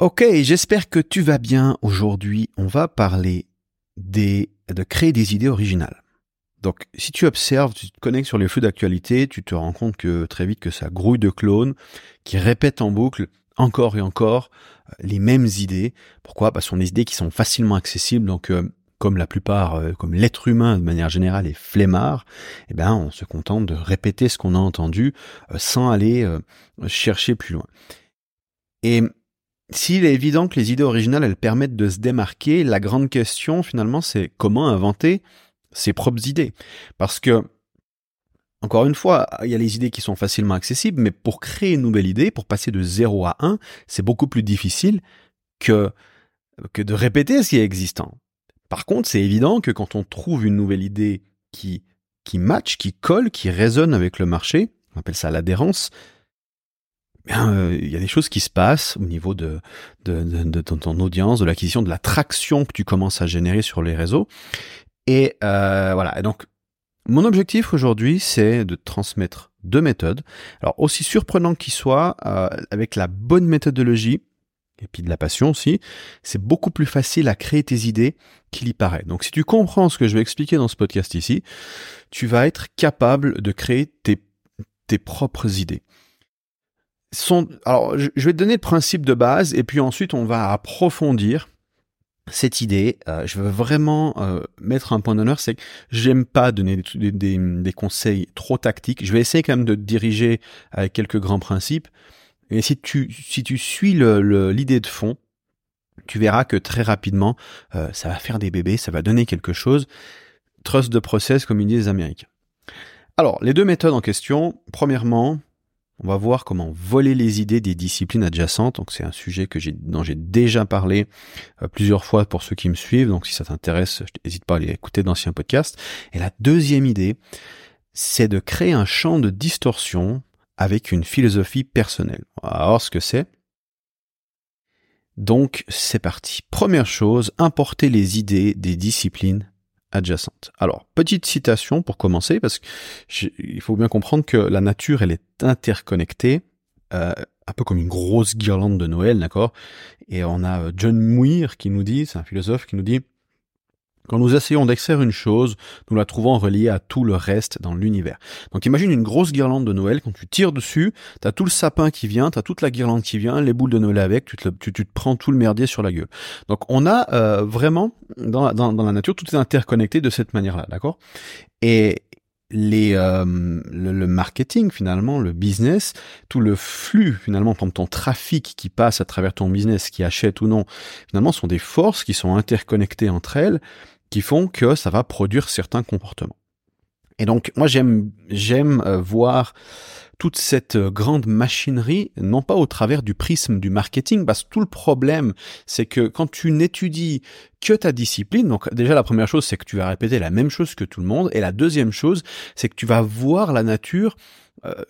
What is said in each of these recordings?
Ok, j'espère que tu vas bien. Aujourd'hui, on va parler des, de créer des idées originales. Donc, si tu observes, tu te connectes sur les flux d'actualité, tu te rends compte que très vite que ça grouille de clones qui répètent en boucle encore et encore euh, les mêmes idées. Pourquoi? Parce qu'on a des idées qui sont facilement accessibles. Donc, euh, comme la plupart, euh, comme l'être humain de manière générale est flemmard, eh ben, on se contente de répéter ce qu'on a entendu sans aller chercher plus loin. Et s'il est évident que les idées originales, elles permettent de se démarquer, la grande question finalement, c'est comment inventer ses propres idées. Parce que, encore une fois, il y a les idées qui sont facilement accessibles, mais pour créer une nouvelle idée, pour passer de 0 à 1, c'est beaucoup plus difficile que, que de répéter ce qui est existant. Par contre, c'est évident que quand on trouve une nouvelle idée qui, qui match, qui colle, qui résonne avec le marché, on appelle ça l'adhérence, euh, il y a des choses qui se passent au niveau de, de, de, ton audience, de l'acquisition, de l'attraction que tu commences à générer sur les réseaux. Et euh, voilà. Et donc, mon objectif aujourd'hui, c'est de transmettre deux méthodes. Alors, aussi surprenant qu'ils soient, euh, avec la bonne méthodologie, et puis de la passion aussi, c'est beaucoup plus facile à créer tes idées qu'il y paraît. Donc si tu comprends ce que je vais expliquer dans ce podcast ici, tu vas être capable de créer tes, tes propres idées sont, alors, je vais te donner le principe de base et puis ensuite on va approfondir cette idée. Euh, je veux vraiment euh, mettre un point d'honneur, c'est que j'aime pas donner des, des, des, conseils trop tactiques. Je vais essayer quand même de te diriger avec quelques grands principes. Et si tu, si tu suis l'idée de fond, tu verras que très rapidement, euh, ça va faire des bébés, ça va donner quelque chose. Trust de process, comme ils disent les Américains. Alors, les deux méthodes en question. Premièrement, on va voir comment voler les idées des disciplines adjacentes. Donc c'est un sujet que j'ai, dont j'ai déjà parlé euh, plusieurs fois pour ceux qui me suivent. Donc si ça t'intéresse, n'hésite pas à aller écouter d'anciens podcasts. Et la deuxième idée, c'est de créer un champ de distorsion avec une philosophie personnelle. Alors ce que c'est. Donc c'est parti. Première chose, importer les idées des disciplines adjacente. Alors, petite citation pour commencer, parce qu'il faut bien comprendre que la nature, elle est interconnectée, euh, un peu comme une grosse guirlande de Noël, d'accord? Et on a euh, John Muir qui nous dit, c'est un philosophe qui nous dit, quand nous essayons d'extraire une chose, nous la trouvons reliée à tout le reste dans l'univers. Donc imagine une grosse guirlande de Noël, quand tu tires dessus, t'as tout le sapin qui vient, t'as toute la guirlande qui vient, les boules de Noël avec, tu te, tu, te prends tout le merdier sur la gueule. Donc on a euh, vraiment, dans, dans, dans la nature, tout est interconnecté de cette manière-là, d'accord? Et les euh, le, marketing finalement, le business, tout le flux finalement, ton trafic qui passe à travers ton business, qui achète ou non, finalement sont des forces qui sont interconnectées entre elles qui font que ça va produire certains comportements. Et donc moi j'aime j'aime euh, voir toute cette euh, grande machinerie, non pas au travers du prisme du marketing, parce que tout le problème, c'est que quand tu n'étudies que ta discipline, donc déjà la première chose, c'est que tu vas répéter la même chose que tout le monde, et la deuxième chose, c'est que tu vas voir la nature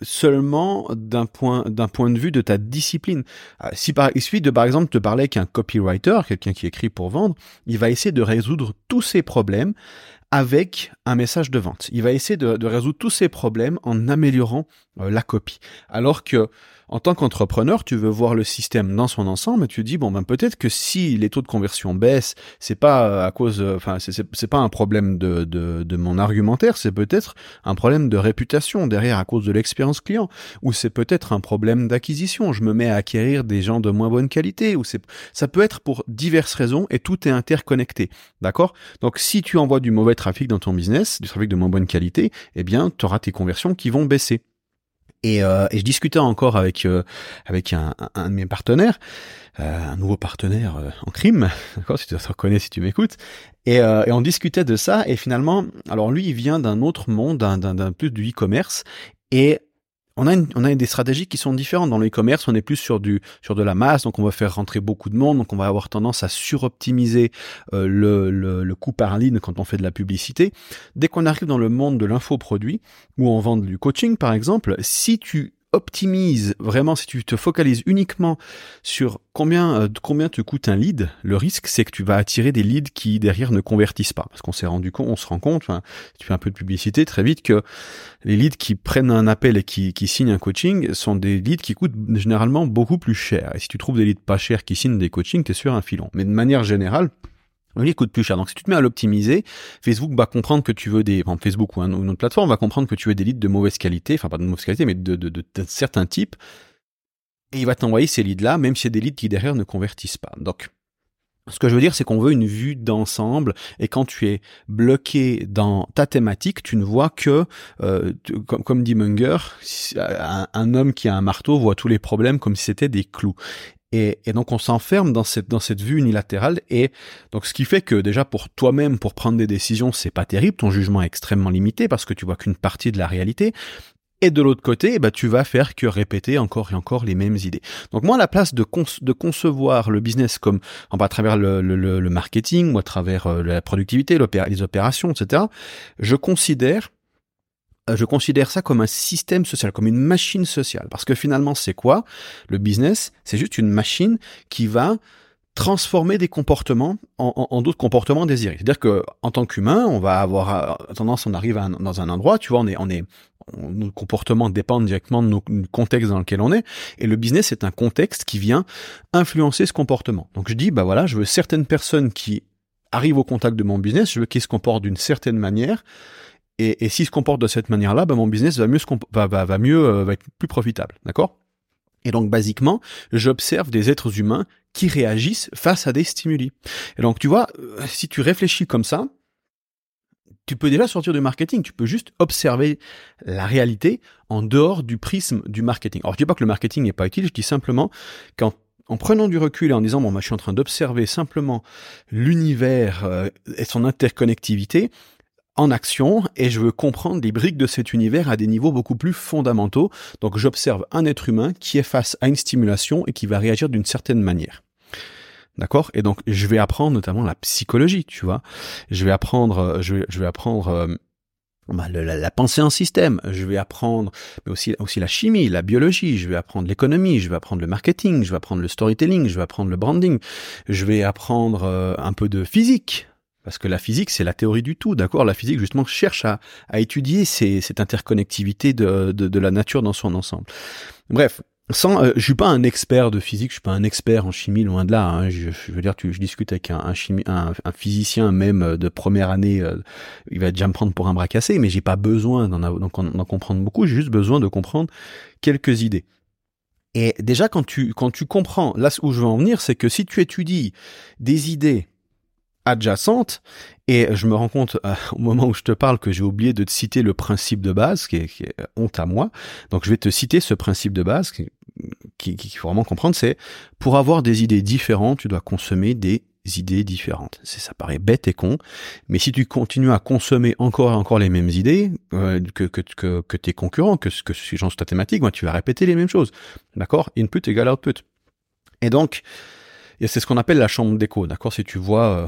seulement d'un point d'un point de vue de ta discipline. Euh, si par, il suffit de par exemple te parler qu'un copywriter, quelqu'un qui écrit pour vendre, il va essayer de résoudre tous ces problèmes avec un message de vente. Il va essayer de, de résoudre tous ces problèmes en améliorant euh, la copie. Alors que en tant qu'entrepreneur, tu veux voir le système dans son ensemble et tu dis bon ben peut-être que si les taux de conversion baissent, c'est pas euh, à cause, euh, enfin c'est pas un problème de, de, de mon argumentaire, c'est peut-être un problème de réputation derrière à cause de l'expérience client, ou c'est peut-être un problème d'acquisition. Je me mets à acquérir des gens de moins bonne qualité, ou c'est ça peut être pour diverses raisons et tout est interconnecté, d'accord? Donc si tu envoies du mauvais trafic dans ton business, du trafic de moins bonne qualité, eh bien tu auras tes conversions qui vont baisser. Et, euh, et, je discutais encore avec euh, avec un, un, de mes partenaires, euh, un nouveau partenaire euh, en crime, d'accord, si tu te reconnais, si tu m'écoutes, et, et, on discutait de ça. Et finalement, alors lui, il vient d'un autre monde, d'un plus du e-commerce, et on a, des stratégies qui sont différentes. Dans le e-commerce, on est plus sur de la masse, donc on va faire rentrer beaucoup de monde, donc on va avoir tendance à suroptimiser euh, le, le, le coût par ligne quand on fait de la publicité. Dès qu'on arrive dans le monde de l'infoproduit, où on vend du coaching par exemple, si tu optimises vraiment, si tu te focalises uniquement sur combien, euh, combien te coûte un lead, le risque, c'est que tu vas attirer des leads qui derrière ne convertissent pas. Parce qu'on s'est rendu compte, on se rend compte, enfin, tu fais un peu de publicité très vite que les leads qui prennent un appel et qui, qui signent un coaching sont des leads qui coûtent généralement beaucoup plus cher. Et si tu trouves des leads pas chers qui signent des coachings, t'es sur un filon. Mais de manière générale, coûte plus cher. Donc si tu te mets à l'optimiser, Facebook va comprendre que tu veux des, enfin, Facebook ou une autre plateforme va comprendre que tu veux des leads de mauvaise qualité, enfin pas de mauvaise qualité, mais de, certains types, et il va t'envoyer ces leads-là, même si c'est des leads qui derrière ne convertissent pas. Donc ce que je veux dire, c'est qu'on veut une vue d'ensemble, et quand tu es bloqué dans ta thématique, tu ne vois que, euh, comme, dit Munger, un, un, homme qui a un marteau voit tous les problèmes comme si c'était des clous. Et, et, donc on s'enferme dans cette dans cette vue unilatérale et donc ce qui fait que déjà pour toi-même pour prendre des décisions c'est pas terrible ton jugement est extrêmement limité parce que tu vois qu'une partie de la réalité et de l'autre côté, bah, tu vas faire que répéter encore et encore les mêmes idées. Donc moi, à la place de, concevoir le business comme à travers le, le, le, marketing ou à travers euh, la productivité, les opérations, etc., je considère je considère ça comme un système social, comme une machine sociale. Parce que finalement, c'est quoi? Le business, c'est juste une machine qui va transformer des comportements en, d'autres comportements désirés. C'est-à-dire que en tant qu'humain, on va avoir euh, tendance, on arrive dans un endroit, tu vois, on est, nos comportements dépendent directement de nos, du contexte dans lequel on est, et le business est un contexte qui vient influencer ce comportement. Donc je dis, bah voilà, je veux certaines personnes qui arrivent au contact de mon business, je veux qu'ils se comportent d'une certaine manière, et, et s'il se comporte de cette manière-là, ben mon business va mieux, va, va, va mieux, euh, va être plus profitable, d'accord? Et donc, basiquement, j'observe des êtres humains qui réagissent face à des stimuli. Et donc, tu vois, euh, si tu réfléchis comme ça, tu peux déjà sortir du marketing, tu peux juste observer la réalité en dehors du prisme du marketing. Alors je dis pas que le marketing n'est pas utile, je dis simplement qu'en en prenant du recul et en disant bon moi je suis en train d'observer simplement l'univers euh, et son interconnectivité, en action et je veux comprendre les briques de cet univers à des niveaux beaucoup plus fondamentaux. Donc j'observe un être humain qui est face à une stimulation et qui va réagir d'une certaine manière. D'accord? Et donc je vais apprendre notamment la psychologie, tu vois. Je vais apprendre, euh, je vais, je vais apprendre euh, bah, la, pensée en système. Je vais apprendre, mais aussi aussi la chimie, la biologie. Je vais apprendre l'économie. Je vais apprendre le marketing. Je vais apprendre le storytelling. Je vais apprendre le branding. Je vais apprendre euh, un peu de physique. Parce que la physique, c'est la théorie du tout, d'accord La physique, justement, cherche à, étudier cette interconnectivité de, la nature dans son ensemble. Bref, sans, euh, je suis pas un expert de physique, je suis pas un expert en chimie, loin de là. Hein. Je, veux dire, je discute avec un, physicien même euh, de première année, euh, il va déjà me prendre pour un bras cassé, mais j'ai pas besoin d'en comprendre beaucoup. J'ai juste besoin de comprendre quelques idées. Et déjà, quand tu, quand tu comprends, là où je veux en venir, c'est que si tu étudies des idées adjacente. Et je me rends compte euh, au moment où je te parle que j'ai oublié de te citer le principe de base, qui est, qui est, honte à moi. Donc je vais te citer ce principe de base qui, qui, faut vraiment comprendre, c'est pour avoir des idées différentes, tu dois consommer des idées différentes. Ça paraît bête et con, mais si tu continues à consommer encore et encore les mêmes idées euh, que, que, que, que, tes concurrents, que, que ces gens sur ta thématique, moi, tu vas répéter les mêmes choses. D'accord? Input égale output. Et donc, c'est ce qu'on appelle la chambre d'écho. D'accord? Si tu vois euh,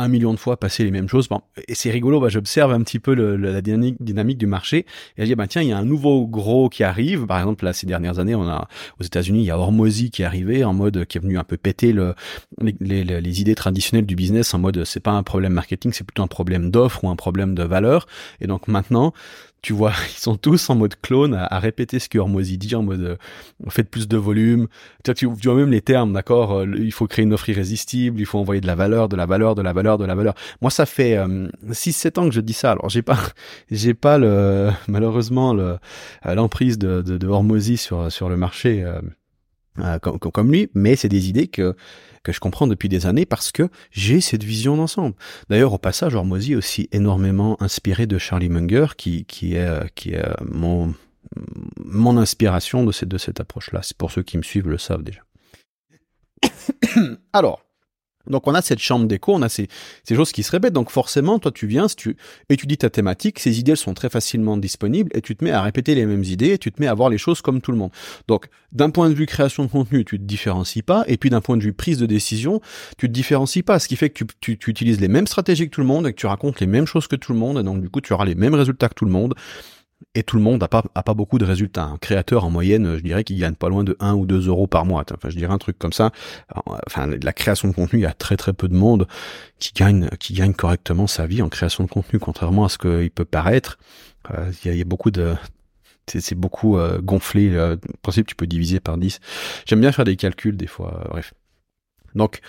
un million de fois passer les mêmes choses. Bon, et c'est rigolo, bah, j'observe un petit peu la dynamique, du marché et je dis bah tiens, il y a un nouveau gros qui arrive. Par exemple, là ces dernières années, on a aux États-Unis, il y a Hormozy qui est arrivé en mode qui est venu un peu péter le, les, les, idées traditionnelles du business en mode c'est pas un problème marketing, c'est plutôt un problème d'offre ou un problème de valeur. Et donc maintenant, tu vois, ils sont tous en mode clone à, répéter ce que Hormozy dit en mode euh, faites plus de volume. Tu, tu, vois même les termes, d'accord euh, Il faut créer une offre irrésistible, il faut envoyer de la valeur, de la valeur, de la valeur, de la valeur. Moi, ça fait 6-7 euh, ans que je dis ça. Alors, j'ai pas, j'ai pas le malheureusement le l'emprise de, de, Hormozy sur sur le marché comme, comme lui, mais c'est des idées que que je comprends depuis des années parce que j'ai cette vision d'ensemble. D'ailleurs, au passage, Hormozy est aussi énormément inspiré de Charlie Munger, qui, qui est, qui est mon, mon inspiration de cette, de cette approche-là. C'est pour ceux qui me suivent le savent déjà. Alors, donc on a cette chambre d'écho, on a ces, choses qui se répètent. Donc forcément, toi tu viens, tu étudies ta thématique, ces idées sont très facilement disponibles et tu te mets à répéter les mêmes idées et tu te mets à voir les choses comme tout le monde. Donc d'un point de vue création de contenu, tu te différencies pas et puis d'un point de vue prise de décision, tu te différencies pas. Ce qui fait que tu, tu, utilises les mêmes stratégies que tout le monde et que tu racontes les mêmes choses que tout le monde et donc du coup tu auras les mêmes résultats que tout le monde et tout le monde a pas, a pas beaucoup de résultats. Un créateur, en moyenne, je dirais qu'il gagne pas loin de 1 ou 2 euros par mois. Enfin, je dirais un truc comme ça. Enfin, la création de contenu, il y a très très peu de monde qui gagne, qui gagne correctement sa vie en création de contenu, contrairement à ce qu'il peut paraître. Euh, il, y a, beaucoup de, c'est beaucoup euh, gonflé. En principe, tu peux diviser par 10. J'aime bien faire des calculs des fois. bref. Donc,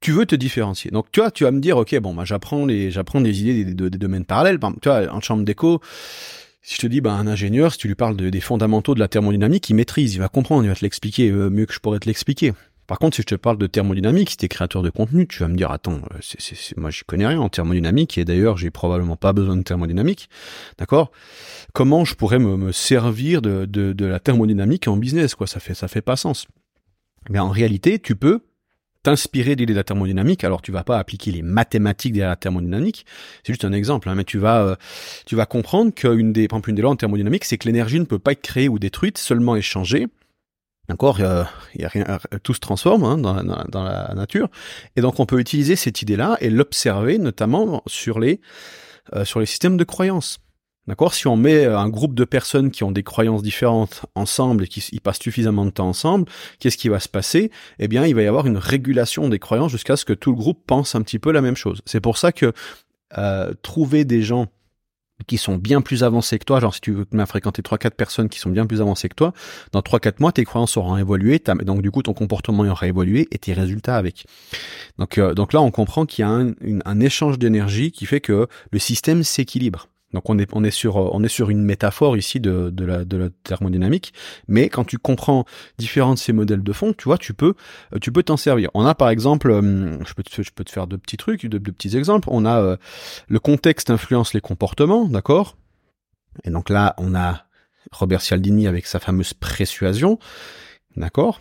tu veux te différencier. Donc, tu vois, tu vas me dire, ok, bon, bah, j'apprends les, j'apprends des idées des, des, domaines parallèles. Tu vois, en chambre d'écho, si je te dis, bah, un ingénieur, si tu lui parles des fondamentaux de la thermodynamique, il maîtrise, il va comprendre, il va te l'expliquer euh, mieux que je pourrais te l'expliquer. Par contre, si je te parle de thermodynamique, si tu es créateur de contenu, tu vas me dire, attends, euh, c'est, moi j'y connais rien en thermodynamique, et d'ailleurs j'ai probablement pas besoin de thermodynamique, d'accord? Comment je pourrais me, me servir de, de, de, la thermodynamique en business, quoi? Ça fait, ça fait pas sens. Mais en réalité, tu peux t'inspirer d'idées de la thermodynamique. Alors tu vas pas appliquer les mathématiques de la thermodynamique, c'est juste un exemple, hein, mais tu vas euh, tu vas comprendre qu'une des, une des lois en thermodynamique, c'est que l'énergie ne peut pas être créée ou détruite, seulement échangée. D'accord, il y a rien, tout se transforme hein, dans, dans, la nature, et donc on peut utiliser cette idée-là et l'observer notamment sur les euh, sur les systèmes de croyances. D'accord Si on met un groupe de personnes qui ont des croyances différentes ensemble et qui passent suffisamment de temps ensemble, qu'est-ce qui va se passer? Eh bien, il va y avoir une régulation des croyances jusqu'à ce que tout le groupe pense un petit peu la même chose. C'est pour ça que euh, trouver des gens qui sont bien plus avancés que toi, genre si tu veux te fréquenter 3-4 personnes qui sont bien plus avancées que toi, dans 3-4 mois, tes croyances auront évolué, donc du coup ton comportement aura évolué et tes résultats avec. Donc, euh, donc là, on comprend qu'il y a un, un échange d'énergie qui fait que le système s'équilibre. Donc on est on est sur on est sur une métaphore ici de de la de la thermodynamique, mais quand tu comprends différents de ces modèles de fond, tu vois, tu peux tu peux t'en servir. On a par exemple, euh, je peux te, je peux te faire deux petits trucs, deux, petits exemples. On a euh, le contexte influence les comportements, d'accord? Et donc là, on a Robert Cialdini avec sa fameuse persuasion, d'accord?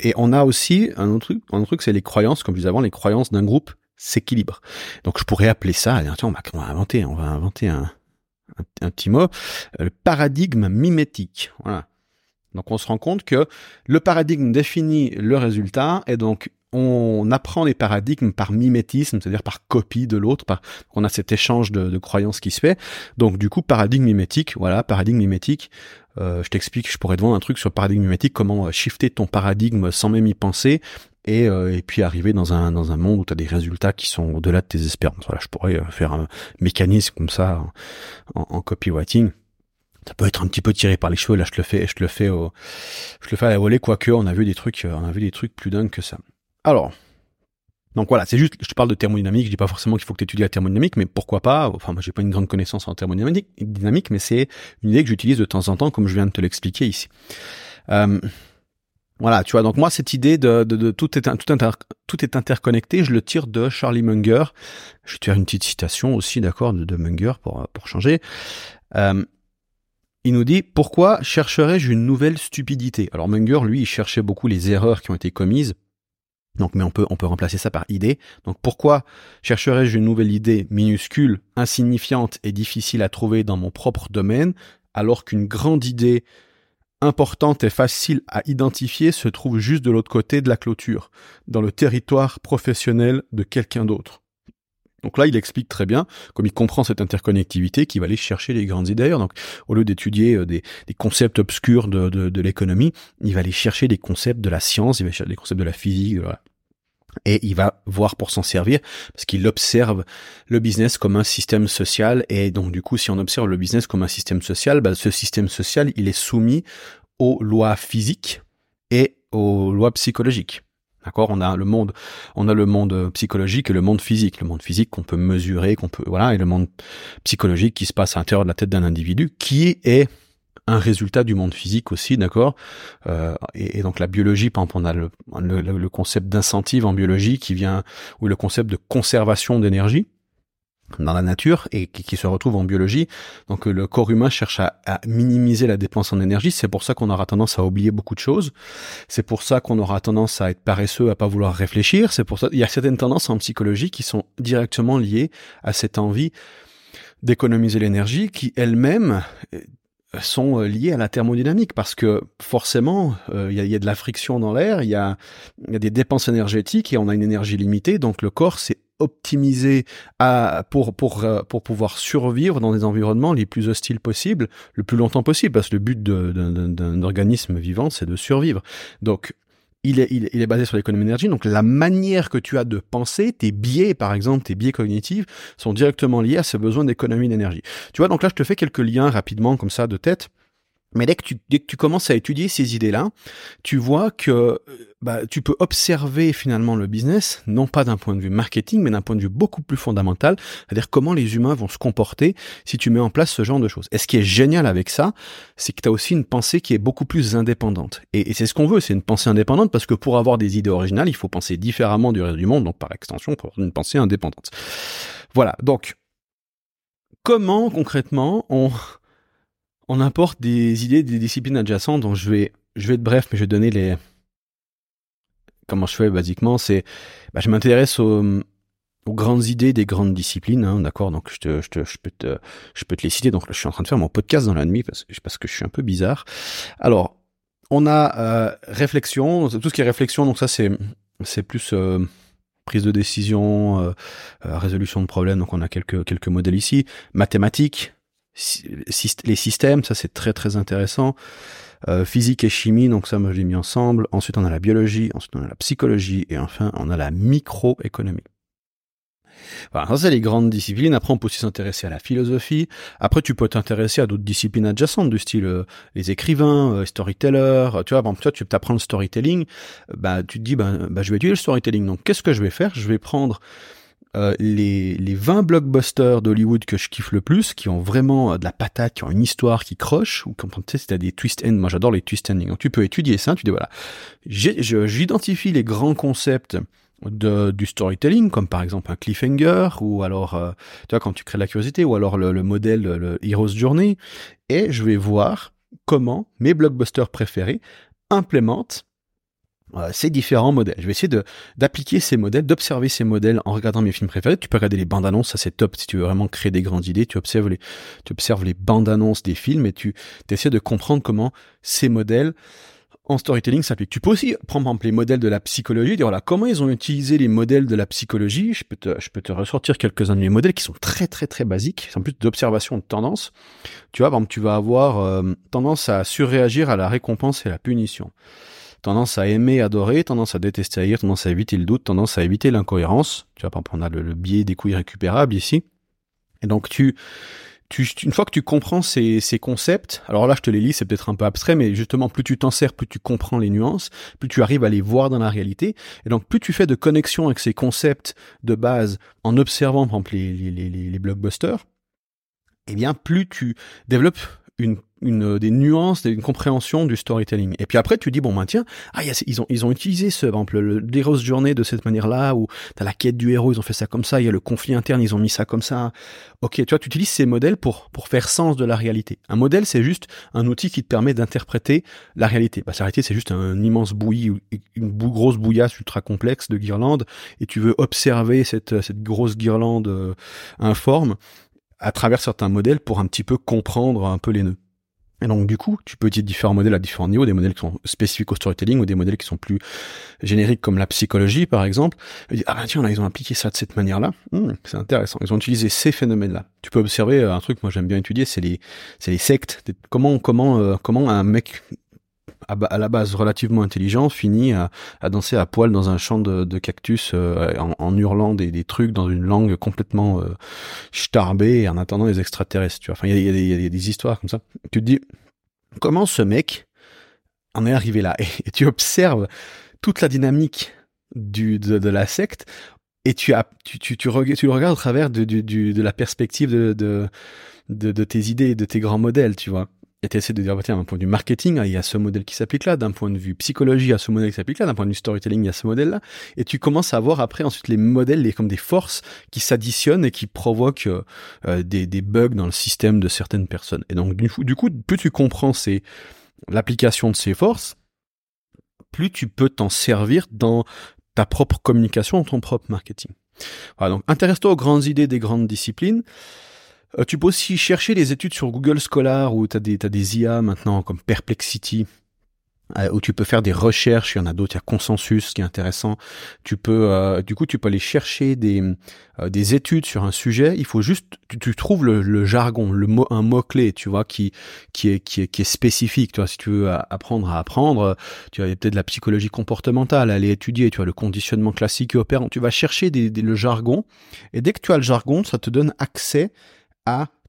Et on a aussi un autre truc, un autre truc, c'est les croyances, comme je disais avant, les croyances d'un groupe s'équilibre. Donc je pourrais appeler ça, tiens, on va, on va inventer, on va inventer un, un, petit mot, euh, le paradigme mimétique. Voilà. Donc on se rend compte que le paradigme définit le résultat et donc on apprend les paradigmes par mimétisme, c'est-à-dire par copie de l'autre, par on a cet échange de, croyances qui se fait. Donc du coup paradigme mimétique, voilà paradigme mimétique. Euh, je t'explique, je pourrais te vendre un truc sur paradigme mimétique, comment shifter ton paradigme sans même y penser et, euh, et puis arriver dans un, dans un monde où tu as des résultats qui sont au-delà de tes espérances. Voilà, je pourrais euh, faire un mécanisme comme ça en, en, copywriting. Ça peut être un petit peu tiré par les cheveux. Là, je te le fais, je le fais je le fais à la volée, quoique on a vu des trucs, on a vu des trucs plus dingues que ça. Alors, donc voilà, c'est juste, je te parle de thermodynamique, je dis pas forcément qu'il faut que tu étudies la thermodynamique, mais pourquoi pas, enfin moi j'ai pas une grande connaissance en thermodynamique, dynamique, mais c'est une idée que j'utilise de temps en temps, comme je viens de te l'expliquer ici. Euh, voilà, tu vois, donc moi, cette idée de, de, tout, est, tout, tout, est interconnecté, je le tire de Charlie Munger. Je vais te faire une petite citation aussi, d'accord, de, de, Munger pour, pour changer. Euh, il nous dit Pourquoi chercherais-je une nouvelle stupidité? Alors Munger, lui, il cherchait beaucoup les erreurs qui ont été commises. Donc, mais on peut, on peut remplacer ça par idée. Donc, pourquoi chercherais-je une nouvelle idée minuscule, insignifiante et difficile à trouver dans mon propre domaine, alors qu'une grande idée importante et facile à identifier se trouve juste de l'autre côté de la clôture, dans le territoire professionnel de quelqu'un d'autre. Donc là, il explique très bien, comme il comprend cette interconnectivité, qu'il va aller chercher les grandes idées. Donc, au lieu d'étudier euh, des, concepts obscurs de, de, l'économie, il va aller chercher des concepts de la science, il va chercher des concepts de la physique, de et il va voir pour s'en servir parce qu'il observe le business comme un système social et donc du coup si on observe le business comme un système social, bah, ce système social il est soumis aux lois physiques et aux lois psychologiques. D'accord? On a le monde, on a le monde psychologique et le monde physique. Le monde physique qu'on peut mesurer, qu'on peut voilà, et le monde psychologique qui se passe à l'intérieur de la tête d'un individu, qui est un résultat du monde physique aussi, d'accord euh, et, donc la biologie, par exemple, on a le, concept d'incentive en biologie qui vient, ou le concept de conservation d'énergie dans la nature et qui, se retrouve en biologie. Donc le corps humain cherche à, à minimiser la dépense en énergie. C'est pour ça qu'on aura tendance à oublier beaucoup de choses. C'est pour ça qu'on aura tendance à être paresseux, à pas vouloir réfléchir. C'est pour ça il y a certaines tendances en psychologie qui sont directement liées à cette envie d'économiser l'énergie qui elle-même sont euh, liés à la thermodynamique parce que forcément euh, il y, a, de la friction dans l'air, il y a, y a, des dépenses énergétiques et on a une énergie limitée, donc le corps c'est optimisé à, pour, pour, euh, pour pouvoir survivre dans des environnements les plus hostiles possibles, le plus longtemps possible, parce que le but d'un organisme vivant, c'est de survivre. Donc, il est, il, est basé sur l'économie d'énergie. Donc la manière que tu as de penser, tes biais par exemple, tes biais cognitifs, sont directement liés à ce besoin d'économie d'énergie. Tu vois, donc là je te fais quelques liens rapidement comme ça de tête. Mais dès que tu, dès que tu commences à étudier ces idées-là, tu vois que euh, bah, tu peux observer finalement le business, non pas d'un point de vue marketing, mais d'un point de vue beaucoup plus fondamental, c'est-à-dire comment les humains vont se comporter si tu mets en place ce genre de choses. Et ce qui est génial avec ça, c'est que tu as aussi une pensée qui est beaucoup plus indépendante. Et, et c'est ce qu'on veut, c'est une pensée indépendante, parce que pour avoir des idées originales, il faut penser différemment du reste du monde, donc par extension, pour avoir une pensée indépendante. Voilà, donc comment concrètement on on importe des idées des disciplines adjacentes dont je vais je vais être bref mais je vais donner les comment je fais basiquement c'est bah, je m'intéresse aux, aux, grandes idées des grandes disciplines hein, d'accord donc je te, je te je peux te je peux te les citer. Donc je suis en train de faire mon podcast dans la nuit parce, parce que je suis un peu bizarre. Alors on a euh, réflexion tout ce qui est réflexion donc ça c'est c'est plus euh, prise de décision euh, euh résolution de problèmes donc on a quelques quelques modèles ici. Mathématiques les systèmes, ça c'est très très intéressant. Euh, physique et chimie, donc ça moi je l'ai mis ensemble. Ensuite on a la biologie, ensuite on a la psychologie et enfin on a la microéconomie. Voilà, ça c'est les grandes disciplines. Après, on peut aussi s'intéresser à la philosophie. Après, tu peux t'intéresser à d'autres disciplines adjacentes du style euh, les écrivains, euh, storytellers. Tu vois, exemple, toi, tu apprends le storytelling. Bah, tu te dis, bah, bah, je vais étudier le storytelling. Donc, qu'est-ce que je vais faire? Je vais prendre euh, les, les 20 blockbusters d'Hollywood que je kiffe le plus, qui ont vraiment euh, de la patate, qui ont une histoire qui croche, ou comme tu sais, c'est des twist ends. Moi, j'adore les twist endings. Donc, tu peux étudier ça. Tu dis voilà, j'identifie les grands concepts de, du storytelling, comme par exemple un cliffhanger, ou alors, euh, tu vois, quand tu crées la curiosité, ou alors le, le modèle, le Hero's Journey, et je vais voir comment mes blockbusters préférés implémentent ces différents modèles. Je vais essayer d'appliquer ces modèles, d'observer ces modèles en regardant mes films préférés. Tu peux regarder les bandes annonces, ça c'est top si tu veux vraiment créer des grandes idées. Tu observes les tu observes les bandes annonces des films et tu essaies de comprendre comment ces modèles en storytelling s'appliquent. Tu peux aussi prendre par exemple les modèles de la psychologie, dire voilà comment ils ont utilisé les modèles de la psychologie. Je peux te je peux te ressortir quelques-uns de mes modèles qui sont très très très basiques, en plus d'observation de tendance. Tu vois, par exemple, tu vas avoir euh, tendance à surréagir à la récompense et la punition tendance à aimer, adorer, tendance à détester, haïr, tendance à éviter le doute, tendance à éviter l'incohérence. Tu vois, par exemple, on a le, biais des couilles récupérables ici. Et donc, tu, tu, une fois que tu comprends ces, ces concepts, alors là je te les lis, c'est peut-être un peu abstrait, mais justement plus tu t'en sers, plus tu comprends les nuances, plus tu arrives à les voir dans la réalité, et donc plus tu fais de connexion avec ces concepts de base en observant par exemple les, les, les, les blockbusters, eh bien plus tu développes une, une, des nuances, une compréhension du storytelling. Et puis après, tu dis, bon, ben tiens, ah, ils, ont, ils ont utilisé ce, par exemple, le Hero's Journey de cette manière-là, où t'as la quête du héros, ils ont fait ça comme ça, il y a le conflit interne, ils ont mis ça comme ça. Ok, tu vois, tu utilises ces modèles pour, pour faire sens de la réalité. Un modèle, c'est juste un outil qui te permet d'interpréter la réalité. Bah, la réalité, c'est juste un immense bouillie, une grosse bouillasse ultra complexe de guirlande, et tu veux observer cette, cette grosse guirlande euh, informe à travers certains modèles pour un petit peu comprendre un peu les nœuds. Et donc du coup, tu peux utiliser différents modèles à différents niveaux, des modèles qui sont spécifiques au storytelling ou des modèles qui sont plus génériques comme la psychologie par exemple. Et ah ben tiens, là, ils ont appliqué ça de cette manière-là. Hmm, c'est intéressant. Ils ont utilisé ces phénomènes-là. Tu peux observer euh, un truc, moi j'aime bien étudier, c'est les, c'est les sectes. Comment, comment, euh, comment un mec à, la base relativement intelligent, finit à, danser à poil dans un champ de, cactus euh, en, hurlant des, trucs dans une langue complètement euh, starbée en attendant les extraterrestres. Tu vois. Enfin, il y a, des histoires comme ça. Tu te dis, comment ce mec en est arrivé là? Et, tu observes toute la dynamique du, de, la secte et tu, as, tu, tu, tu, le regardes au travers de, de la perspective de, de, de, tes idées, de tes grands modèles, tu vois et essaies de dire, bah, tiens, d'un point de vue marketing, il y a ce modèle qui s'applique là, d'un point de vue psychologie, il y a ce modèle qui s'applique là, d'un point de vue storytelling, il y a ce modèle-là, et tu commences à voir après ensuite les modèles, les, comme des forces qui s'additionnent et qui provoquent euh, euh, des, des, bugs dans le système de certaines personnes. Et donc, du, coup, plus tu comprends c'est l'application de ces forces, plus tu peux t'en servir dans ta propre communication, dans ton propre marketing. Voilà, donc intéresse-toi aux grandes idées des grandes disciplines. Euh, tu peux aussi chercher les études sur Google Scholar où tu as des, des IA maintenant comme Perplexity euh, où tu peux faire des recherches, il y en a d'autres, il y a consensus qui est intéressant. Tu peux, euh, du coup, tu peux aller chercher des, euh, des études sur un sujet. Il faut juste, tu, tu trouves le, le, jargon, le mot, un mot clé, tu vois, qui, qui est, qui est, qui est spécifique. Tu vois, si tu veux apprendre à apprendre, tu as peut-être de la psychologie comportementale, aller étudier, tu vois, le conditionnement classique et opérant. Tu vas chercher des, le jargon, et dès que tu as le jargon, ça te donne accès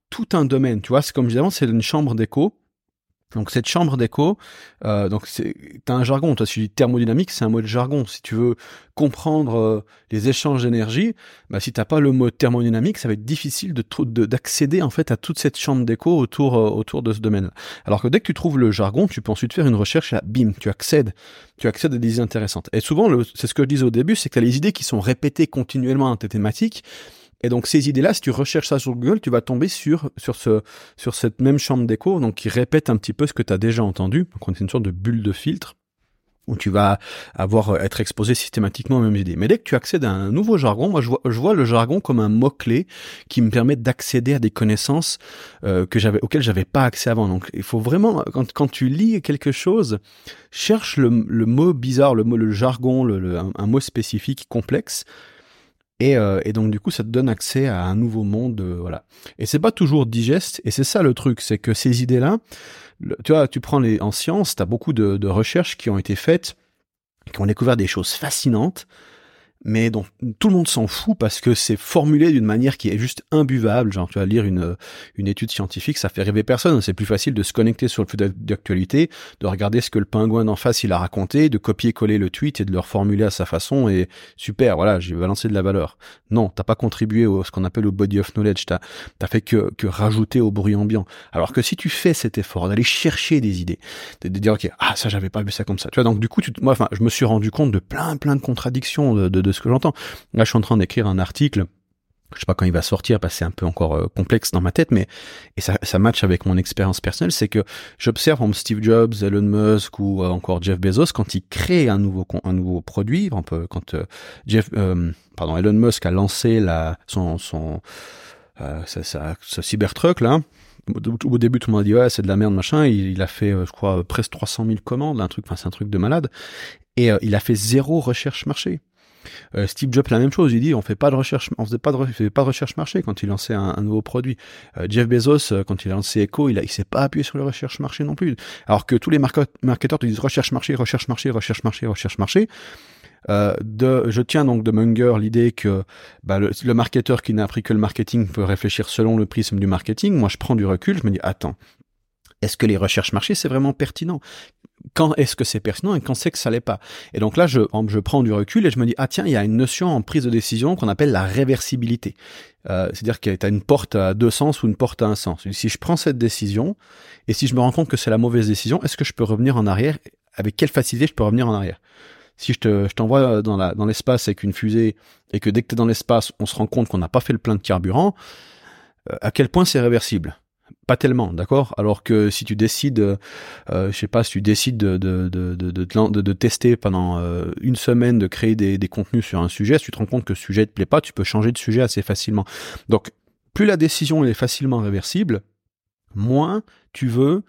tout un domaine. Tu vois, c'est comme avant, c'est une chambre d'écho donc cette chambre d'écho, euh, donc c'est un jargon. Toi, tu dis thermodynamique, c'est un mot de jargon. Si tu veux comprendre euh, les échanges d'énergie, bah, si t'as pas le mot thermodynamique, ça va être difficile de d'accéder en fait à toute cette chambre d'écho autour euh, autour de ce domaine. Alors que dès que tu trouves le jargon, tu peux ensuite faire une recherche. Là, bim, tu accèdes, tu accèdes à des idées intéressantes. Et souvent, c'est ce que je disais au début, c'est que as les idées qui sont répétées continuellement dans tes thématiques et donc ces idées-là, si tu recherches ça sur Google, tu vas tomber sur sur ce sur cette même chambre d'écho, donc qui répète un petit peu ce que tu as déjà entendu. Donc on est une sorte de bulle de filtre où tu vas avoir euh, être exposé systématiquement aux mêmes idées. Mais dès que tu accèdes à un nouveau jargon, moi je vois, je vois le jargon comme un mot clé qui me permet d'accéder à des connaissances euh, que j'avais auxquelles j'avais pas accès avant. Donc il faut vraiment quand, quand tu lis quelque chose, cherche le, le mot bizarre, le mot le jargon, le, un mot spécifique complexe et, euh, et, donc du coup, ça te donne accès à un nouveau monde, euh, voilà. Et c'est pas toujours digeste. Et c'est ça le truc, c'est que ces idées-là, tu vois, tu prends les en sciences, t'as beaucoup de, de recherches qui ont été faites, qui ont découvert des choses fascinantes mais dont tout le monde s'en fout parce que c'est formulé d'une manière qui est juste imbuvable. Genre, tu vas lire une, une étude scientifique, ça fait rêver personne. C'est plus facile de se connecter sur le flux d'actualité, de regarder ce que le pingouin d'en face il a raconté, de copier-coller le tweet et de le reformuler à sa façon et super, voilà, j'ai balancé de la valeur. Non, t'as pas contribué au ce qu'on appelle au body of knowledge, t'as as fait que, que rajouter au bruit ambiant. Alors que si tu fais cet effort d'aller chercher des idées, de, dire ok, ah ça j'avais pas vu ça comme ça, tu vois, donc du coup, tu, moi, enfin, je me suis rendu compte de plein plein de contradictions de de ce que j'entends. Là, je suis en train d'écrire un article je sais pas quand il va sortir parce que c'est un peu encore euh, complexe dans ma tête mais et ça ça match avec mon expérience personnelle c'est que j'observe comme Steve Jobs, Elon Musk ou euh, encore Jeff Bezos quand ils créent un nouveau un nouveau produit quand euh, Jeff pardon Elon Musk a lancé la son son sa, Cybertruck là au début tout le monde a dit ouais c'est de la merde machin il, il a fait je crois presque 300 000 commandes un truc enfin c'est un truc de malade et il a fait zéro recherche marché euh, Steve Jobs la même chose, il dit on fait pas de recherche, on faisait pas de, recherche marché quand il lançait un, nouveau produit. Euh, Jeff Bezos euh, quand il a lancé Echo, il a, il s'est pas appuyé sur la recherche marché non plus. Alors que tous les marketeurs te disent recherche marché, recherche marché, recherche marché, recherche marché. je tiens donc de Munger l'idée que bah, le, le marketeur qui n'a appris que le marketing peut réfléchir selon le prisme du marketing. Moi, je prends du recul, je me dis attends, est-ce que les recherches marché c'est vraiment pertinent? Quand est-ce que c'est pertinent et quand c'est que ça l'est pas. Et donc là, je, je prends du recul et je me dis, ah tiens, il y a une notion en prise de décision qu'on appelle la réversibilité. Euh, c'est-à-dire qu'il y a une porte à deux sens ou une porte à un sens. Si je prends cette décision et si je me rends compte que c'est la mauvaise décision, est-ce que je peux revenir en arrière? Avec quelle facilité je peux revenir en arrière? Si je te, je t'envoie dans la, dans l'espace avec une fusée et que dès que tu es dans l'espace, on se rend compte qu'on n'a pas fait le plein de carburant, euh, à quel point c'est réversible? Pas tellement, d'accord? Alors que si tu décides, euh, je sais pas, si tu décides de, de, de, de, de tester pendant euh, une semaine, de créer des, des, contenus sur un sujet, si tu te rends compte que ce sujet te plaît pas, tu peux changer de sujet assez facilement. Donc, plus la décision est facilement réversible, moins tu veux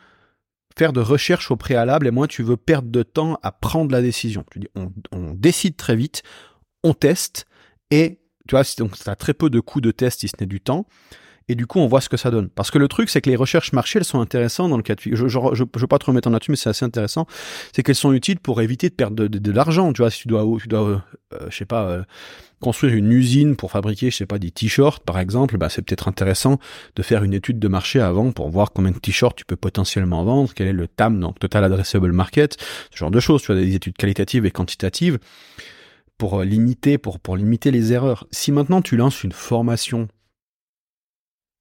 faire de recherche au préalable et moins tu veux perdre de temps à prendre la décision. Tu dis, on, on décide très vite, on teste et tu vois, donc ça a très peu de coûts de test si ce n'est du temps et du coup on voit ce que ça donne. Parce que le truc c'est que les recherches marché elles sont intéressantes dans le cas de. Je, je, je, veux pas trop remettre en là-dessus mais c'est assez intéressant. C'est qu'elles sont utiles pour éviter de perdre de, l'argent. Tu vois si tu dois, tu dois, euh, euh, sais pas. Euh, construire une usine pour fabriquer, je sais pas, des t-shirts par exemple, bah, c'est peut-être intéressant de faire une étude de marché avant pour voir combien de t-shirts tu peux potentiellement vendre, quel est le TAM, donc Total Addressable Market, ce genre de choses, tu vois, des études qualitatives et quantitatives pour limiter, pour, pour limiter les erreurs. Si maintenant tu lances une formation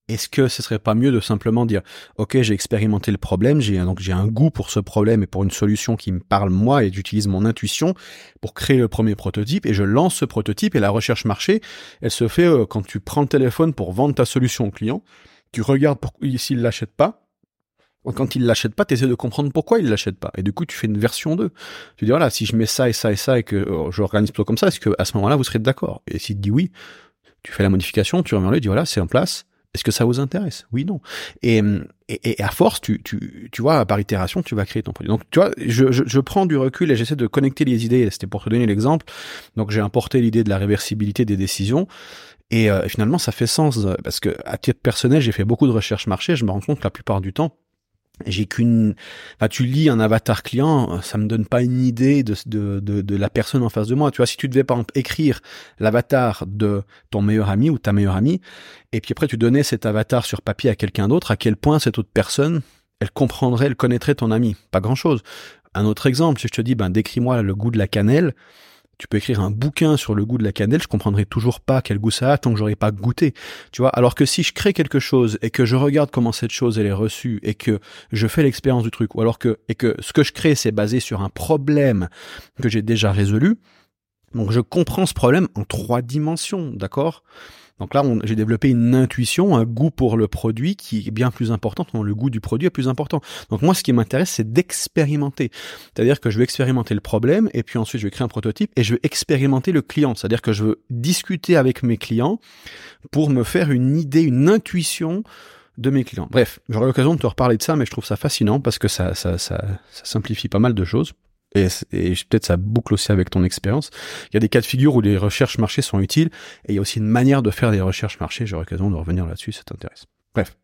est-ce que ce serait pas mieux de simplement dire ok j'ai expérimenté le problème j'ai donc j'ai un goût pour ce problème et pour une solution qui me parle moi et j'utilise mon intuition pour créer le premier prototype et je lance ce prototype et la recherche marché elle se fait euh, quand tu prends le téléphone pour vendre ta solution au client tu regardes s'il l'achète pas quand il l'achète pas, tu essaies de comprendre pourquoi il l'achète pas. Et du coup, tu fais une version 2. Tu dis, voilà, si je mets ça et ça et ça et que euh, je plutôt comme ça, est-ce que à ce moment-là, vous serez d'accord? Et s'il te dit oui, tu fais la modification, tu reviens tu dis, voilà, c'est en place, Est-ce que ça vous intéresse? Oui, non. Et, et, à force, tu, tu, tu vois, par itération, tu vas créer ton produit. Donc, tu vois, je, je, je prends du recul et j'essaie de connecter les idées. C'était pour te donner l'exemple. Donc, j'ai importé l'idée de la réversibilité des décisions. Et euh, finalement, ça fait sens parce que à titre personnel, j'ai fait beaucoup de recherches marché. Je me rends compte que la plupart du temps, j'ai qu'une enfin, tu lis un avatar client ça me donne pas une idée de, de, de, de, la personne en face de moi. Tu vois si tu devais par exemple écrire l'avatar de ton meilleur ami ou ta meilleure amie et puis après tu donnais cet avatar sur papier à quelqu'un d'autre à quel point cette autre personne elle comprendrait elle connaîtrait ton ami? Pas grand chose un autre exemple si je te dis ben décris-moi le goût de la cannelle tu peux écrire un bouquin sur le goût de la cannelle, je comprendrai toujours pas quel goût ça a tant que j'aurais pas goûté. Tu vois, alors que si je crée quelque chose et que je regarde comment cette chose elle est reçue et que je fais l'expérience du truc ou alors que et que ce que je crée c'est basé sur un problème que j'ai déjà résolu, donc je comprends ce problème en trois dimensions, d'accord? Donc là, j'ai développé une intuition, un goût pour le produit qui est bien plus important. Le goût du produit est plus important. Donc moi, ce qui m'intéresse, c'est d'expérimenter. C'est-à-dire que je vais expérimenter le problème et puis ensuite je vais créer un prototype et je vais expérimenter le client. C'est-à-dire que je veux discuter avec mes clients pour me faire une idée, une intuition de mes clients. Bref, j'aurai l'occasion de te reparler de ça, mais je trouve ça fascinant parce que ça, ça, simplifie pas mal de choses et, et peut-être ça boucle aussi avec ton expérience. Il y a des cas de figure où les recherches marchés sont utiles, et il y a aussi une manière de faire des recherches marchés. J'aurai l'occasion de revenir là-dessus, ça t'intéresse. Bref.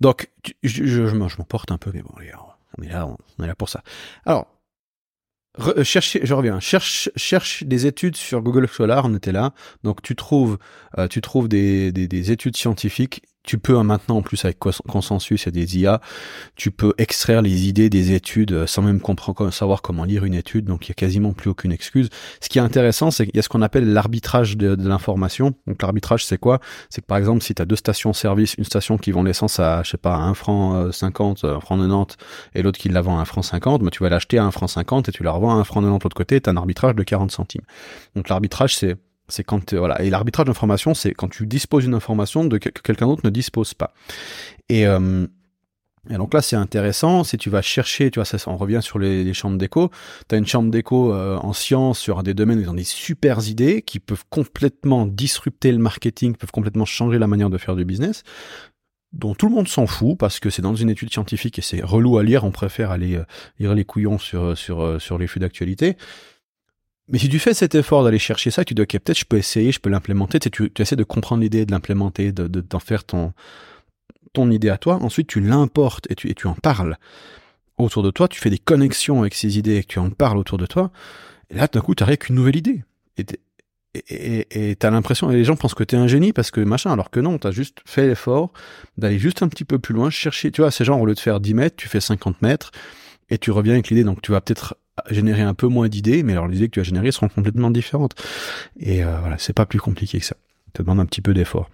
Donc, je, je, je m'emporte un peu, mais bon, on est là, on est là pour ça. Alors, Re, cherche, je reviens. Cherche, cherche des études sur Google Scholar. On était là. Donc tu trouves, euh, tu trouves des, des, des, études scientifiques tu peux hein, maintenant, en plus avec consensus et des IA, tu peux extraire les idées des études euh, sans même savoir comment lire une étude, donc il y a quasiment plus aucune excuse. Ce qui est intéressant, c'est qu'il y a ce qu'on appelle l'arbitrage de, l'information. Donc l'arbitrage, c'est quoi? C'est que par exemple, si tu as deux stations-service, une station qui vend l'essence à, je sais pas, à 1 franc 50, euh, 1 franc 90, et l'autre qui la vend à 1 franc 50, mais tu vas l'acheter à 1 franc 50 et tu la revends à 1 franc 90 de l'autre côté, tu as un arbitrage de 40 centimes. Donc l'arbitrage, c'est c'est quand voilà et l'arbitrage d'information, c'est quand tu disposes d'une information que quelqu'un d'autre ne dispose pas. Et euh, et donc là, c'est intéressant. Si tu vas chercher, tu vois, ça, on revient sur les, chambres d'écho. Tu as une chambre d'écho euh, en sciences sur des domaines où ils ont des super idées qui peuvent complètement disrupter le marketing, peuvent complètement changer la manière de faire du business dont tout le monde s'en fout parce que c'est dans une étude scientifique et c'est relou à lire. On préfère aller euh, lire les couillons sur sur sur les flux d'actualité. Mais si tu fais cet effort d'aller chercher ça, tu dis ok peut-être je peux essayer, je peux l'implémenter, tu, tu, essaies de comprendre l'idée, de l'implémenter, de d'en faire ton ton idée à toi. Ensuite tu l'importes et tu et tu en parles autour de toi. Tu fais des connexions avec ces idées et tu en parles autour de toi. Et là d'un coup tu avec une nouvelle idée. Et et t'as l'impression, et les gens pensent que t'es un génie parce que machin, alors que non, t'as juste fait l'effort d'aller juste un petit peu plus loin, chercher, tu vois, ces gens, au lieu de faire 10 mètres, tu fais 50 mètres, et tu reviens avec l'idée, donc tu vas peut-être générer un peu moins d'idées, mais alors les idées que tu vas générer seront complètement différentes. Et euh, voilà, c'est pas plus compliqué que ça. Ça demande un petit peu d'effort.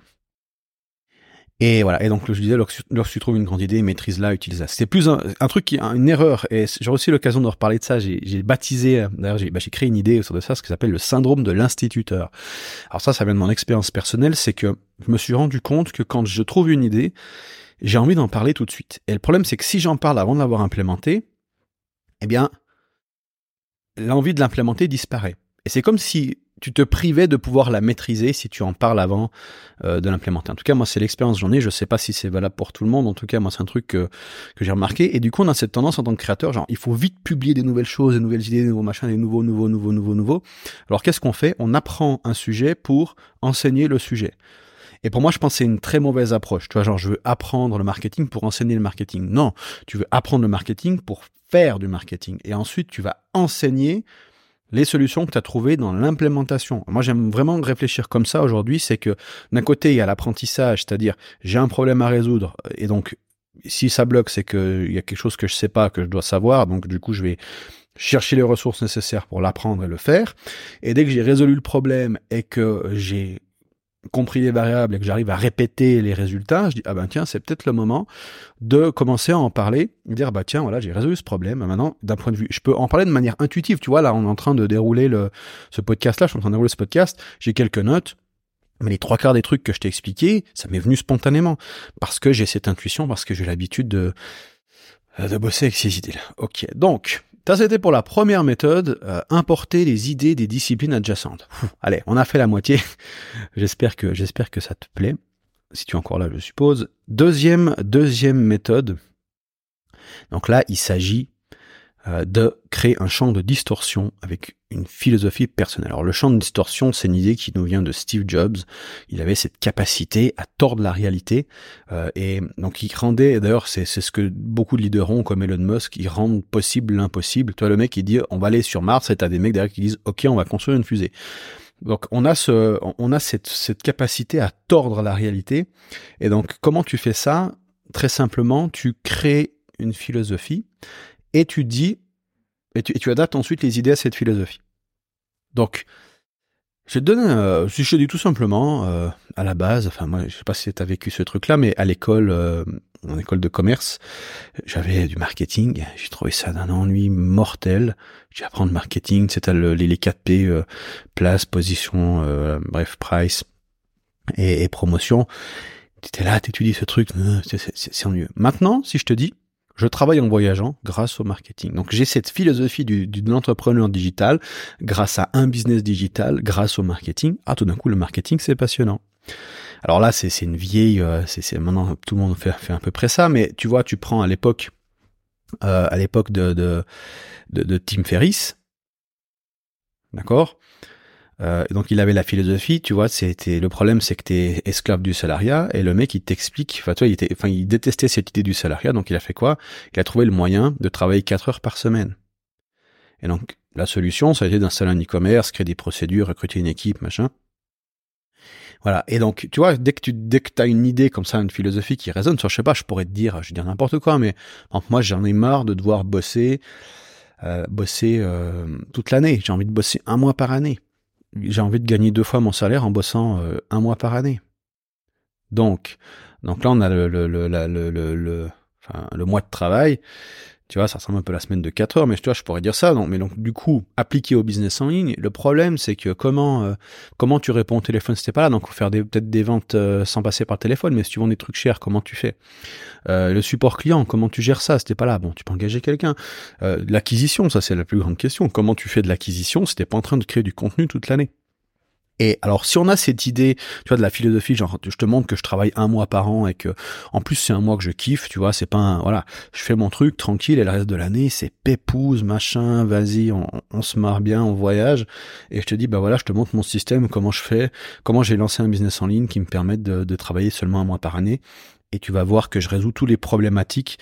Et voilà. Et donc, je disais, lorsque, tu trouves une grande idée, maîtrise-la, utilise-la. C'est plus un, truc qui, une erreur. Et j'aurai aussi l'occasion de reparler de ça. J'ai baptisé, d'ailleurs, j'ai bah, créé une idée autour de ça, ce qui s'appelle le syndrome de l'instituteur. Alors ça, ça vient de mon expérience personnelle, c'est que je me suis rendu compte que quand je trouve une idée, j'ai envie d'en parler tout de suite. Et le problème, c'est que si j'en parle avant de l'avoir implémentée, eh bien, l'envie de l'implémenter disparaît. Et c'est comme si tu te privais de pouvoir la maîtriser si tu en parles avant euh, de l'implémenter. En tout cas, moi, c'est l'expérience que j'en ai. Je sais pas si c'est valable pour tout le monde. En tout cas, moi, c'est un truc que, que j'ai remarqué. Et du coup, on a cette tendance en tant que créateur, genre, il faut vite publier des nouvelles choses, des nouvelles idées, des nouveaux machins, des nouveaux, nouveaux, nouveaux, nouveaux, nouveaux. Alors, qu'est-ce qu'on fait? On apprend un sujet pour enseigner le sujet. Et pour moi, je pense que c'est une très mauvaise approche. Tu vois, genre, je veux apprendre le marketing pour enseigner le marketing. Non, tu veux apprendre le marketing pour faire du marketing. Et ensuite, tu vas enseigner les solutions que tu as trouvées dans l'implémentation. Moi, j'aime vraiment réfléchir comme ça aujourd'hui, c'est que d'un côté, il y a l'apprentissage, c'est-à-dire j'ai un problème à résoudre, et donc si ça bloque, c'est qu'il y a quelque chose que je sais pas, que je dois savoir, donc du coup, je vais chercher les ressources nécessaires pour l'apprendre et le faire. Et dès que j'ai résolu le problème et que j'ai compris les variables et que j'arrive à répéter les résultats, je dis ah ben tiens c'est peut-être le moment de commencer à en parler, dire bah tiens voilà j'ai résolu ce problème. Maintenant d'un point de vue, je peux en parler de manière intuitive. Tu vois là on est en train de dérouler le ce podcast là, je suis en train de dérouler ce podcast, j'ai quelques notes. Mais les trois quarts des trucs que je t'ai expliqués, ça m'est venu spontanément parce que j'ai cette intuition, parce que j'ai l'habitude de de bosser avec ces idées-là. Ok, donc ça, c'était pour la première méthode, euh, importer les idées des disciplines adjacentes. allez, on a fait la moitié. j'espère que j'espère que ça te plaît. si tu es encore là, je suppose. Deuxième, deuxième méthode. Donc là, il s'agit de créer un champ de distorsion avec une philosophie personnelle. Alors le champ de distorsion, c'est une idée qui nous vient de Steve Jobs. Il avait cette capacité à tordre la réalité euh, et donc il rendait, d'ailleurs c'est ce que beaucoup de leaders ont comme Elon Musk, ils rendent possible l'impossible. Toi le mec il dit on va aller sur Mars et t'as des mecs derrière qui disent ok on va construire une fusée. Donc on a ce, on a cette, cette capacité à tordre la réalité. Et donc comment tu fais ça? Très simplement, tu crées une philosophie et tu dis, et tu, adaptes ensuite les idées à cette philosophie. Donc, je te donne, euh, si je te dis tout simplement, euh, à la base, enfin moi, je sais pas si tu as vécu ce truc-là, mais à l'école, euh, en école de commerce, j'avais du marketing. J'ai trouvé ça d'un ennui mortel. J'ai appris le marketing, c'était les, les 4P, euh, place, position, euh, bref, price et, et promotion. étais là, t'étudies ce truc, c'est ennuyeux. Maintenant, si je te dis, je travaille en voyageant grâce au marketing. Donc j'ai cette philosophie du, de l'entrepreneur digital grâce à un business digital, grâce au marketing. Ah, tout d'un coup, le marketing, c'est passionnant. Alors là, c'est une vieille, euh, c'est maintenant tout le monde fait, à peu près ça, mais tu vois, tu prends à l'époque, euh, à l'époque de, de, de, de Tim Ferriss, d'accord? Euh, donc il avait la philosophie, tu vois, c'était le problème, c'est que t'es esclave du salariat et le mec il t'explique, enfin toi il était, enfin il détestait cette idée du salariat, donc il a fait quoi? Il a trouvé le moyen de travailler 4 heures par semaine. Et donc la solution, ça a été d'installer un e-commerce, créer des procédures, recruter une équipe, machin. Voilà. Et donc, tu vois, dès que tu dès que as une idée comme ça, une philosophie qui résonne, sur, je sais pas, je pourrais te dire, je vais dire n'importe quoi, mais moi j'en ai marre de devoir bosser, euh, bosser euh, toute l'année. J'ai envie de bosser un mois par année j'ai envie de gagner deux fois mon salaire en bossant euh, un mois par année. Donc, donc là, on a le, le, le, le, le, mois de travail. Tu vois, ça ressemble un peu à la semaine de 4 heures, mais tu vois, je pourrais dire ça. Donc, mais donc, du coup, appliqué au business en ligne, le problème, c'est que comment, euh, comment tu réponds au téléphone si t'es pas là? Donc, faire peut-être des ventes euh, sans passer par téléphone, mais si tu vends des trucs chers, comment tu fais? Euh, le support client, comment tu gères ça si t'es pas là? Bon, tu peux engager quelqu'un. l'acquisition, ça, c'est la plus grande question. Comment tu fais de l'acquisition si t'es pas en train de créer du contenu toute l'année? Et alors, si on a cette idée, tu vois, de la philosophie, genre, je te montre que je travaille un mois par an et que, en plus, c'est un mois que je kiffe, tu vois, c'est pas un, voilà, je fais mon truc tranquille et le reste de l'année, c'est pépouse, machin, vas-y, on, se marre bien, on voyage. Et je te dis, bah voilà, je te montre mon système, comment je fais, comment j'ai lancé un business en ligne qui me permet de, de travailler seulement un mois par année et tu vas voir que je résous tous les problématiques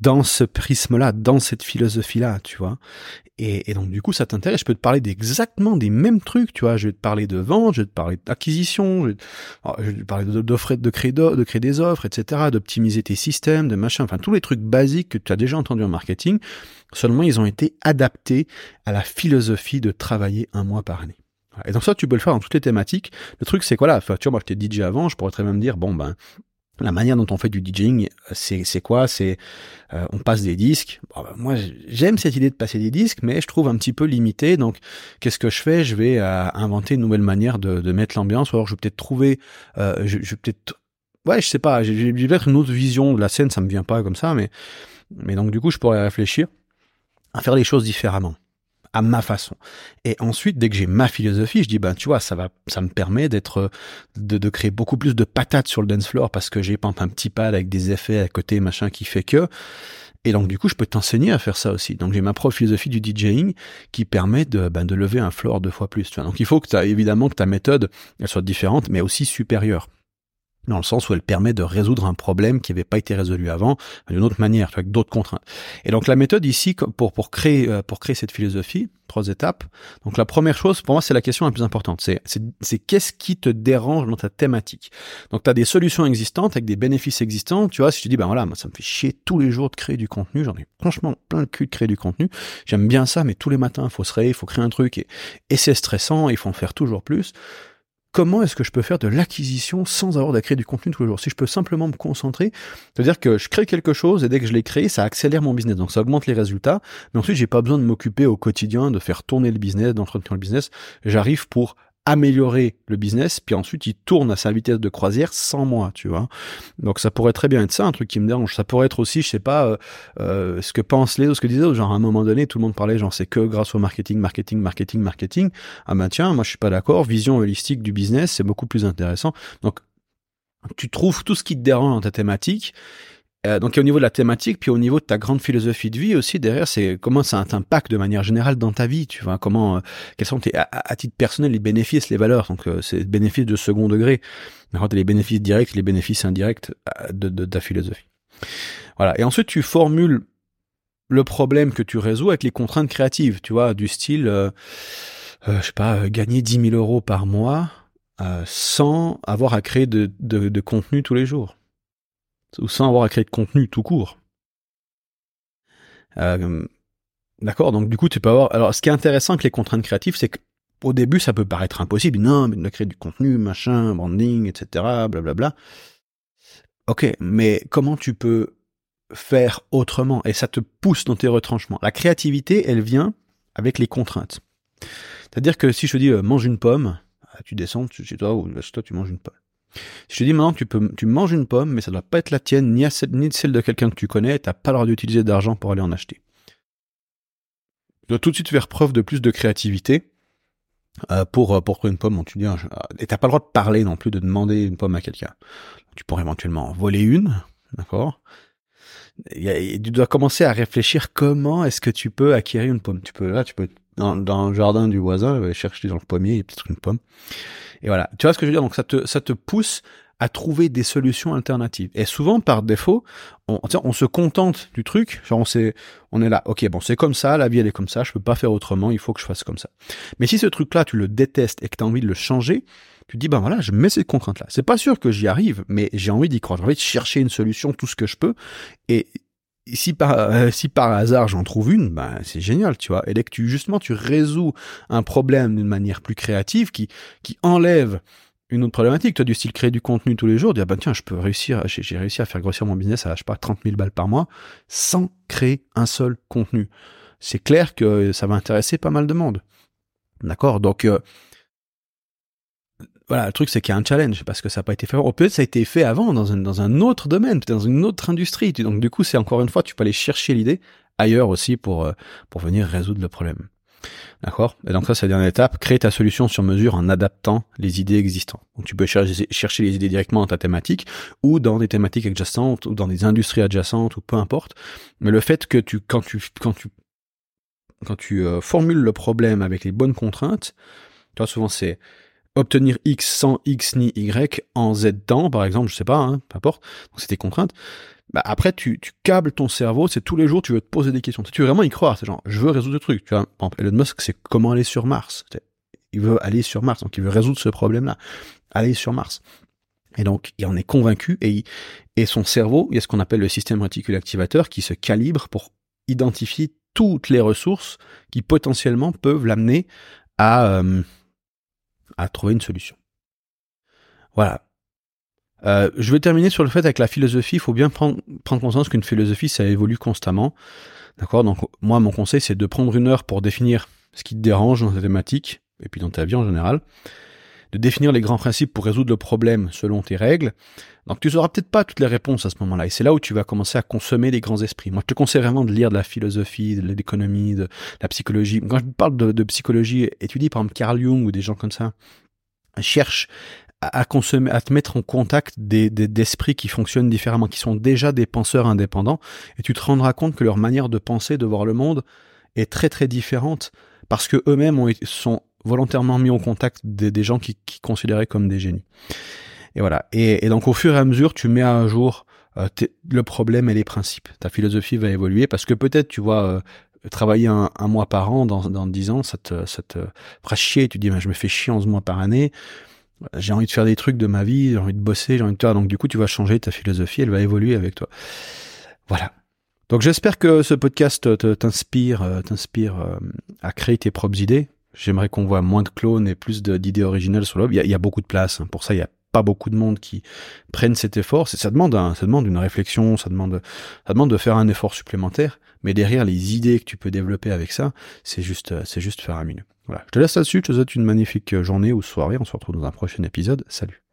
dans ce prisme-là, dans cette philosophie-là, tu vois. Et, donc du coup, ça t'intéresse. Je peux te parler d'exactement des mêmes trucs, tu vois. Je vais te parler de vente, je vais te parler d'acquisition, je, vais te parler d'offres, de créer, de créer des offres, etc., d'optimiser tes systèmes, de machin, enfin tous les trucs basiques que tu as déjà entendu en marketing. Seulement, ils ont été adaptés à la philosophie de travailler un mois par année. Et donc ça, tu peux le faire dans toutes les thématiques. Le truc, c'est quoi là? Enfin, tu vois, moi, j'étais DJ avant, je pourrais très même dire, bon, ben, la manière dont on fait du DJing, c'est quoi? C'est euh, on passe des disques. Bah, moi, j'aime cette idée de passer des disques, mais je trouve un petit peu limité. Donc, qu'est-ce que je fais? Je vais euh, inventer une nouvelle manière de, de mettre l'ambiance. Ou alors, je vais peut-être trouver, euh, je, je, vais peut-être, ouais, je sais pas. J'ai peut-être une autre vision de la scène. Ça me vient pas comme ça, mais mais donc du coup, je pourrais réfléchir à faire les choses différemment à ma façon. Et ensuite, dès que j'ai ma philosophie, je dis ben tu vois, ça va, ça me permet d'être, de, de, créer beaucoup plus de patates sur le dance floor parce que j'ai un petit pad avec des effets à côté, machin, qui fait que. Et donc du coup, je peux t'enseigner à faire ça aussi. Donc j'ai ma propre philosophie du DJing qui permet de, ben, de lever un floor deux fois plus. Tu vois. Donc il faut que tu évidemment que ta méthode elle soit différente, mais aussi supérieure dans le sens où elle permet de résoudre un problème qui n'avait pas été résolu avant d'une autre manière, avec d'autres contraintes. Et donc la méthode ici pour pour créer euh, pour créer cette philosophie, trois étapes. Donc la première chose pour moi c'est la question la plus importante, c'est c'est qu'est-ce qui te dérange dans ta thématique? Donc tu as des solutions existantes avec des bénéfices existants, tu vois, si tu dis ben voilà, moi ça me fait chier tous les jours de créer du contenu, j'en ai franchement plein le cul de créer du contenu. J'aime bien ça mais tous les matins, il faut se réveiller, il faut créer un truc et, et c'est stressant, il faut en faire toujours plus comment est-ce que je peux faire de l'acquisition sans avoir à créer du contenu tous les jours? Si je peux simplement me concentrer, c'est-à-dire que je crée quelque chose et dès que je l'ai créé, ça accélère mon business, donc ça augmente les résultats. Mais ensuite, j'ai pas besoin de m'occuper au quotidien de faire tourner le business, d'entretenir le business. J'arrive pour améliorer le business, puis ensuite il tourne à sa vitesse de croisière sans moi, tu vois. Donc ça pourrait très bien être ça, un truc qui me dérange. Ça pourrait être aussi, je sais pas, euh, euh, ce que pensent les autres, ce que disaient genre à un moment donné, tout le monde parlait, genre c'est que grâce au marketing, marketing, marketing, marketing. Ah ben tiens, moi je suis pas d'accord, vision holistique du business, c'est beaucoup plus intéressant. Donc Tu trouves tout ce qui te dérange dans ta thématique. Euh, donc, au niveau de la thématique, puis au niveau de ta grande philosophie de vie aussi, derrière, c'est comment ça t'impacte de manière générale dans ta vie, tu vois, comment, euh, quels sont tes, à, titre personnel, les bénéfices, les valeurs? Donc, euh, c'est bénéfices de second degré. les bénéfices directs, les bénéfices indirects de, ta philosophie. Voilà. Et ensuite, tu formules le problème que tu résous avec les contraintes créatives, tu vois, du style, euh, euh, je sais pas, gagner 10 000 euros par mois sans avoir à créer de, contenu tous les jours, ou sans avoir à créer de contenu tout court. D'accord, donc du coup tu peux avoir. Alors, ce qui est intéressant avec les contraintes créatives, c'est qu'au début ça peut paraître impossible. Non, mais de créer du contenu, machin, branding, etc., blablabla. Bla, bla. Ok, mais comment tu peux faire autrement? Et ça te pousse dans tes retranchements. La créativité, elle vient avec les contraintes. C'est-à-dire que si je te dis euh, mange une pomme, ah, tu descends chez toi ou chez toi tu manges une pomme. Si je te dis maintenant tu peux tu manges une pomme mais ça doit pas être la tienne ni, ni celle de quelqu'un que tu connais, t'as pas le droit d'utiliser d'argent pour aller en acheter. Tu dois tout de suite faire preuve de plus de créativité euh, pour euh, pour une pomme. tu dis et t'as pas le droit de parler non plus de demander une pomme à quelqu'un. Tu pourrais éventuellement voler une, d'accord? Tu dois commencer à réfléchir comment est-ce que tu peux acquérir une pomme. Tu peux là, tu peux dans, dans le jardin du voisin chercher dans le pommier, peut-être une pomme. Et voilà. Tu vois ce que je veux dire? Donc ça te ça te pousse à trouver des solutions alternatives. Et souvent, par défaut, on, on se contente du truc. Genre, on, sait, on est là, ok, bon, c'est comme ça, la vie, elle est comme ça, je peux pas faire autrement, il faut que je fasse comme ça. Mais si ce truc-là, tu le détestes et que tu as envie de le changer, tu dis, ben voilà, je mets cette contrainte-là. C'est pas sûr que j'y arrive, mais j'ai envie d'y croire. J'ai envie de chercher une solution, tout ce que je peux. Et si par, euh, si par hasard j'en trouve une, ben c'est génial, tu vois. Et dès que tu, justement, tu résous un problème d'une manière plus créative, qui, qui enlève une autre problématique, toi, du style créer du contenu tous les jours, dire, ah ben tiens, je peux réussir, j'ai réussi à faire grossir mon business à, je sais pas, 30 000 balles par mois, sans créer un seul contenu. C'est clair que ça va intéresser pas mal de monde. D'accord? Donc, euh, voilà, le truc c'est qu'il y a un challenge parce que ça n'a pas été fait. Ou peut-être ça a été fait avant dans un, dans un autre domaine, dans une autre industrie. Donc du coup, c'est encore une fois, tu peux aller chercher l'idée ailleurs aussi pour euh, pour venir résoudre le problème. D'accord? Et donc ça, c'est la dernière étape. Créer ta solution sur mesure en adaptant les idées existantes. Donc tu peux chercher, chercher les idées directement dans ta thématique ou dans des thématiques adjacentes ou dans des industries adjacentes ou peu importe. Mais le fait que tu quand tu quand tu quand tu euh, formules le problème avec les bonnes contraintes, tu vois souvent c'est obtenir X sans X ni Y en Z temps, par exemple, je sais pas, hein, peu importe, donc c'était contrainte, bah après tu, tu câbles ton cerveau, c'est tous les jours tu veux te poser des questions. Tu veux vraiment y croire, c'est genre je veux résoudre le truc. Tu vois, Elon Musk, c'est comment aller sur Mars. Il veut aller sur Mars, donc il veut résoudre ce problème-là, aller sur Mars. Et donc il en est convaincu et, et son cerveau, il y a ce qu'on appelle le système réticule activateur qui se calibre pour identifier toutes les ressources qui potentiellement peuvent l'amener à euh, à trouver une solution. Voilà. Euh, je vais terminer sur le fait avec la philosophie. Il faut bien prendre, prendre conscience qu'une philosophie, ça évolue constamment. D'accord? Donc, moi, mon conseil, c'est de prendre une heure pour définir ce qui te dérange dans ta thématique, et puis dans ta vie en général de définir les grands principes pour résoudre le problème selon tes règles. Donc tu n'auras peut-être pas toutes les réponses à ce moment-là. Et c'est là où tu vas commencer à consommer les grands esprits. Moi, je te conseille vraiment de lire de la philosophie, de l'économie, de la psychologie. Quand je parle de, psychologie, étudie par exemple Carl Jung ou des gens comme ça. Cherche à, consommer, à te mettre en contact des, d'esprits qui fonctionnent différemment, qui sont déjà des penseurs indépendants, et tu te rendras compte que leur manière de penser, de voir le monde, est très très différente parce que eux-mêmes sont volontairement mis en contact des, gens qui, considéraient comme des génies. Et voilà. Et, donc au fur et à mesure, tu mets à jour euh, le problème et les principes. Ta philosophie va évoluer parce que peut-être, tu vois, euh, travailler un, mois par an dans, dans 10 ans, ça te, ça te fera chier. Tu dis, ben, je me fais chier 11 mois par année. J'ai envie de faire des trucs de ma vie, j'ai envie de bosser, j'ai envie de faire. Donc du coup, tu vas changer ta philosophie, elle va évoluer avec toi. Voilà. Donc j'espère que ce podcast t'inspire, euh, t'inspire à créer tes propres idées. J'aimerais qu'on voit moins de clones et plus d'idées originales sur le web. Il y a, beaucoup de place. Hein. Pour ça, il y a pas beaucoup de monde qui prennent cet effort. Ça demande, ça demande une réflexion, ça demande, de faire un effort supplémentaire. Mais derrière les idées que tu peux développer avec ça, c'est juste, c'est juste faire un milieu. Voilà. Je te laisse là-dessus. Je te souhaite une magnifique journée ou soirée. On se retrouve dans un prochain épisode. Salut.